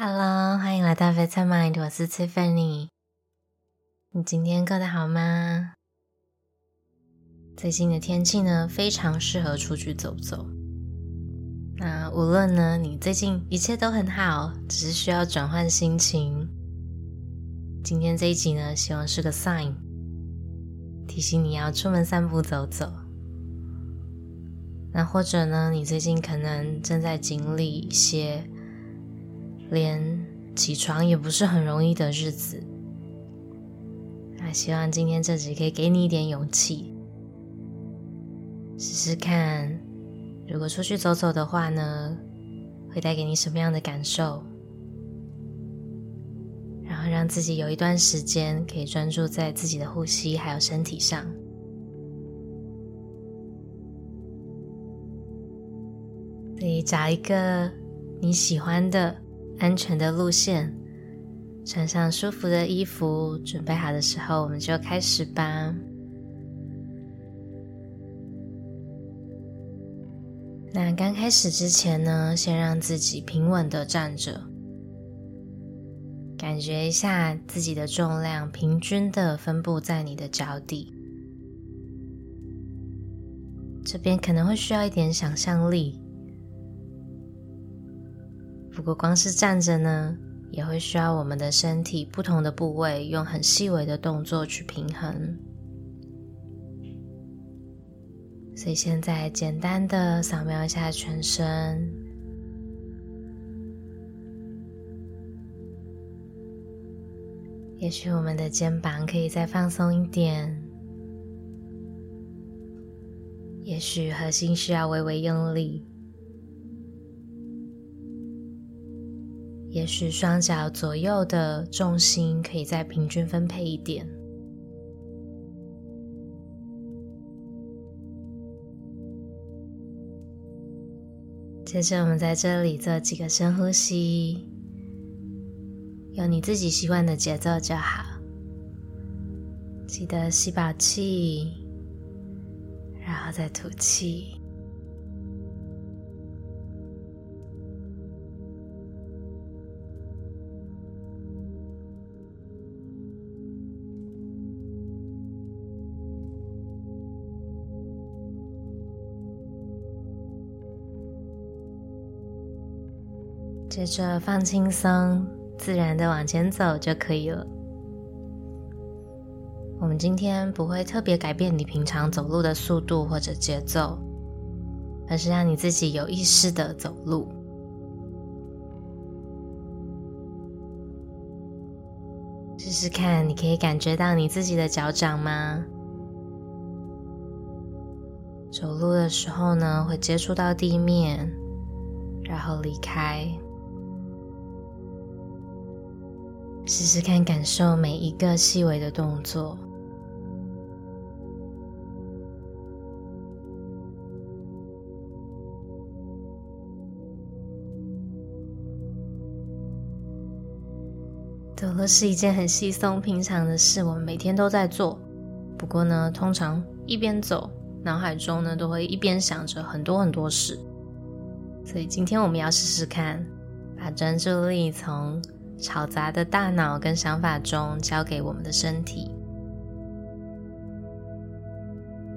Hello，欢迎来到 Vitamind，我是 Tiffany。你今天过得好吗？最近的天气呢，非常适合出去走走。那无论呢，你最近一切都很好，只是需要转换心情。今天这一集呢，希望是个 sign，提醒你要出门散步走走。那或者呢，你最近可能正在经历一些。连起床也不是很容易的日子，那希望今天这集可以给你一点勇气，试试看，如果出去走走的话呢，会带给你什么样的感受？然后让自己有一段时间可以专注在自己的呼吸还有身体上，可以找一个你喜欢的。安全的路线，穿上舒服的衣服，准备好的时候，我们就开始吧。那刚开始之前呢，先让自己平稳的站着，感觉一下自己的重量平均的分布在你的脚底。这边可能会需要一点想象力。不过，光是站着呢，也会需要我们的身体不同的部位用很细微的动作去平衡。所以，现在简单的扫描一下全身，也许我们的肩膀可以再放松一点，也许核心需要微微用力。也许双脚左右的重心可以再平均分配一点。接着，我们在这里做几个深呼吸，用你自己习惯的节奏就好。记得吸饱气，然后再吐气。接着放轻松，自然的往前走就可以了。我们今天不会特别改变你平常走路的速度或者节奏，而是让你自己有意识的走路。试试看，你可以感觉到你自己的脚掌吗？走路的时候呢，会接触到地面，然后离开。试试看，感受每一个细微的动作。走路是一件很稀松平常的事，我们每天都在做。不过呢，通常一边走，脑海中呢都会一边想着很多很多事。所以今天我们要试试看，把专注力从吵杂的大脑跟想法中，交给我们的身体，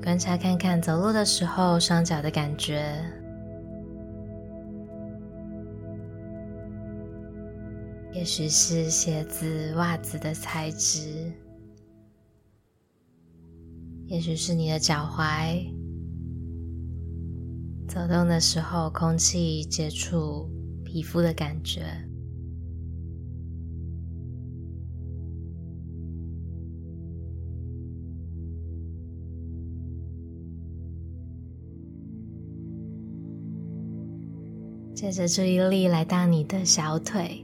观察看看走路的时候双脚的感觉，也许是鞋子、袜子的材质，也许是你的脚踝，走动的时候空气接触皮肤的感觉。接着注意力来到你的小腿，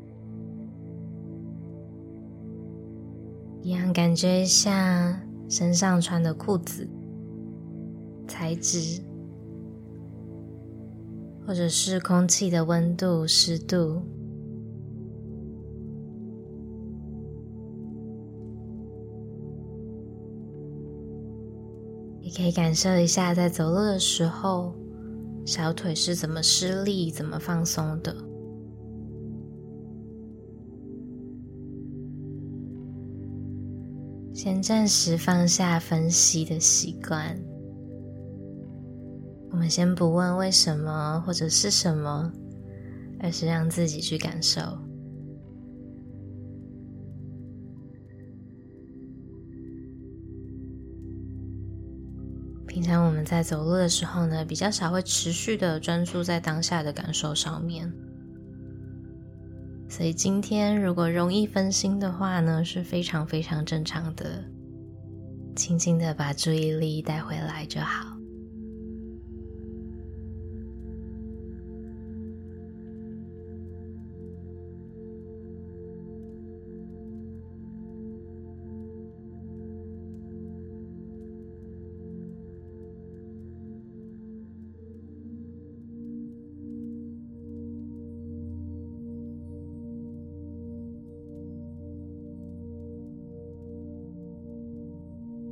一样感觉一下身上穿的裤子材质，或者是空气的温度、湿度，也可以感受一下在走路的时候。小腿是怎么施力怎么放松的。先暂时放下分析的习惯。我们先不问为什么或者是什么而是让自己去感受。平常我们在走路的时候呢，比较少会持续的专注在当下的感受上面。所以今天如果容易分心的话呢，是非常非常正常的，轻轻的把注意力带回来就好。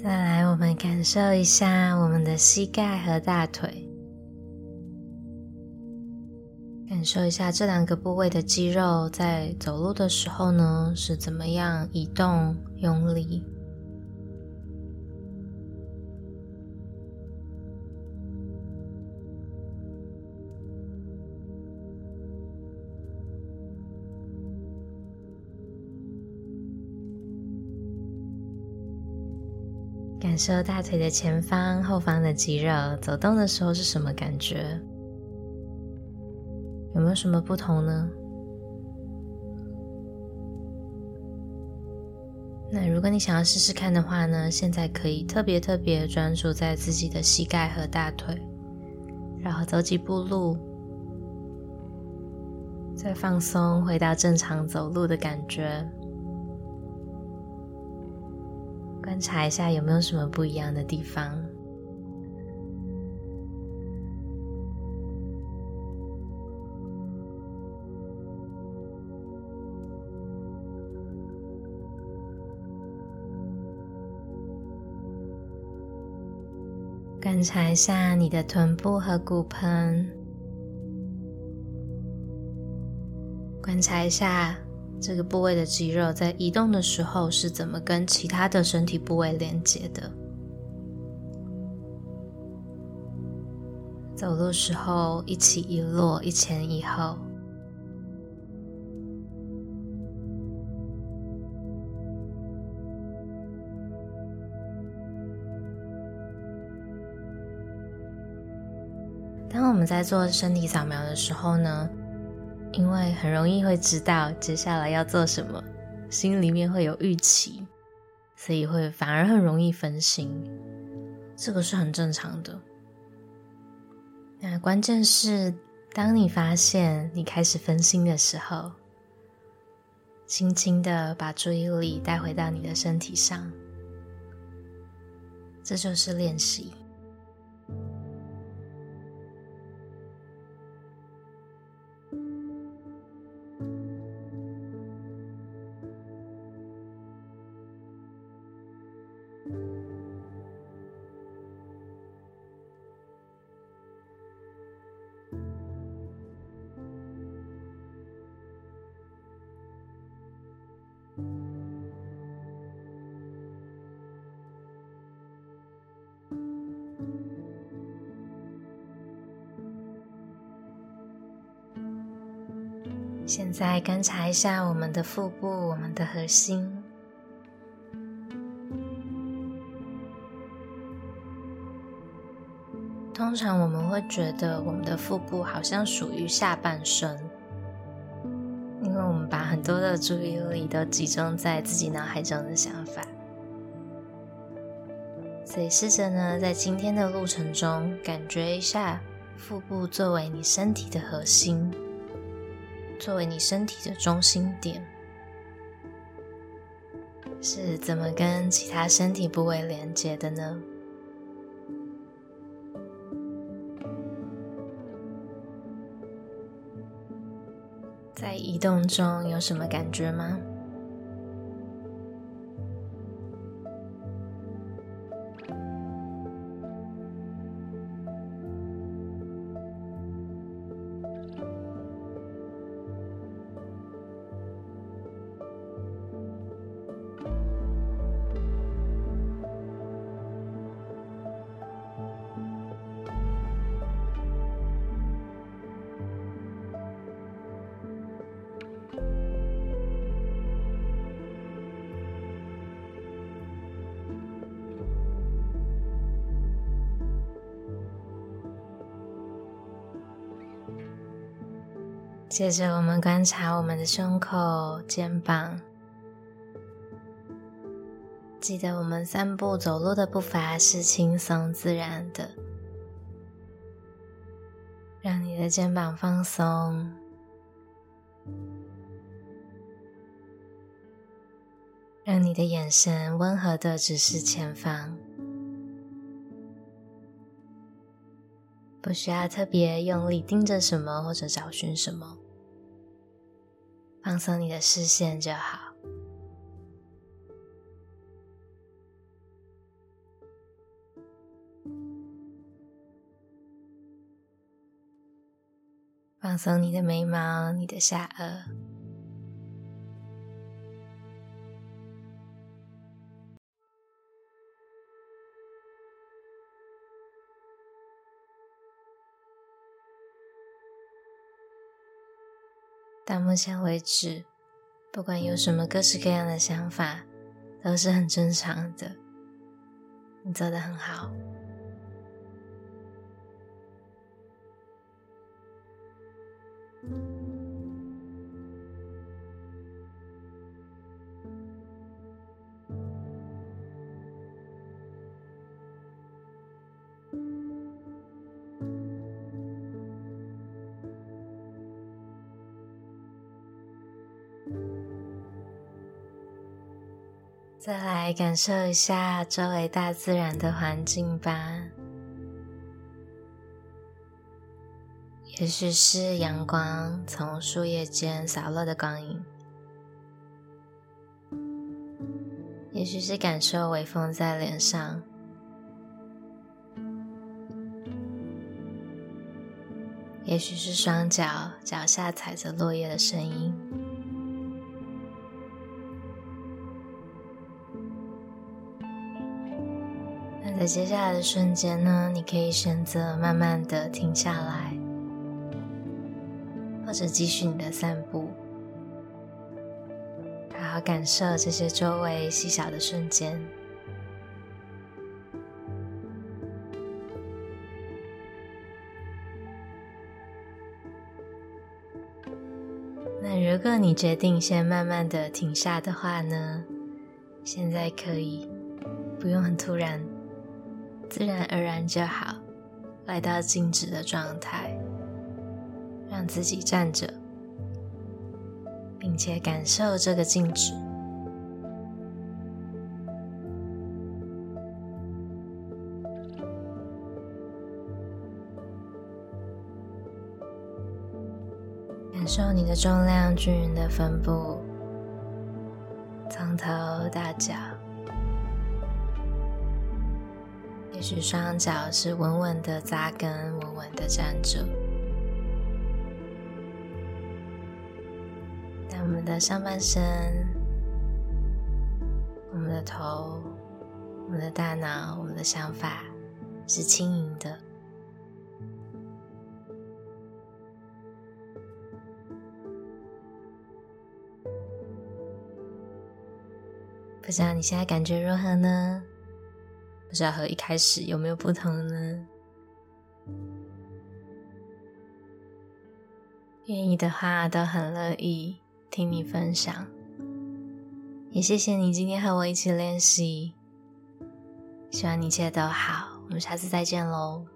再来，我们感受一下我们的膝盖和大腿，感受一下这两个部位的肌肉在走路的时候呢，是怎么样移动、用力。感受大腿的前方、后方的肌肉走动的时候是什么感觉？有没有什么不同呢？那如果你想要试试看的话呢，现在可以特别特别专注在自己的膝盖和大腿，然后走几步路，再放松，回到正常走路的感觉。观察一下有没有什么不一样的地方。观察一下你的臀部和骨盆。观察一下。这个部位的肌肉在移动的时候是怎么跟其他的身体部位连接的？走路时候一起一落，一前一后。当我们在做身体扫描的时候呢，因为很容易会知道接下来要做什么，心里面会有预期，所以会反而很容易分心，这个是很正常的。那关键是，当你发现你开始分心的时候，轻轻的把注意力带回到你的身体上，这就是练习。现在观察一下我们的腹部，我们的核心。通常我们会觉得我们的腹部好像属于下半身，因为我们把很多的注意力都集中在自己脑海中的想法。所以试着呢，在今天的路程中，感觉一下腹部作为你身体的核心。作为你身体的中心点，是怎么跟其他身体部位连接的呢？在移动中有什么感觉吗？接着，我们观察我们的胸口、肩膀。记得，我们散步走路的步伐是轻松自然的，让你的肩膀放松，让你的眼神温和的直视前方。不需要特别用力盯着什么或者找寻什么，放松你的视线就好。放松你的眉毛、你的下颚。到目前为止，不管有什么各式各样的想法，都是很正常的。你做的很好。再来感受一下周围大自然的环境吧，也许是阳光从树叶间洒落的光影，也许是感受微风在脸上，也许是双脚脚下踩着落叶的声音。在接下来的瞬间呢，你可以选择慢慢的停下来，或者继续你的散步，好好感受这些周围细小的瞬间。那如果你决定先慢慢的停下的话呢，现在可以，不用很突然。自然而然就好，来到静止的状态，让自己站着，并且感受这个静止。感受你的重量均匀的分布，从头到脚。也许双脚是稳稳的扎根，稳稳的站着。但我们的上半身、我们的头、我们的大脑、我们的想法是轻盈的。不知道你现在感觉如何呢？不知道和一开始有没有不同呢？愿意的话，都很乐意听你分享。也谢谢你今天和我一起练习，希望你一切都好。我们下次再见喽。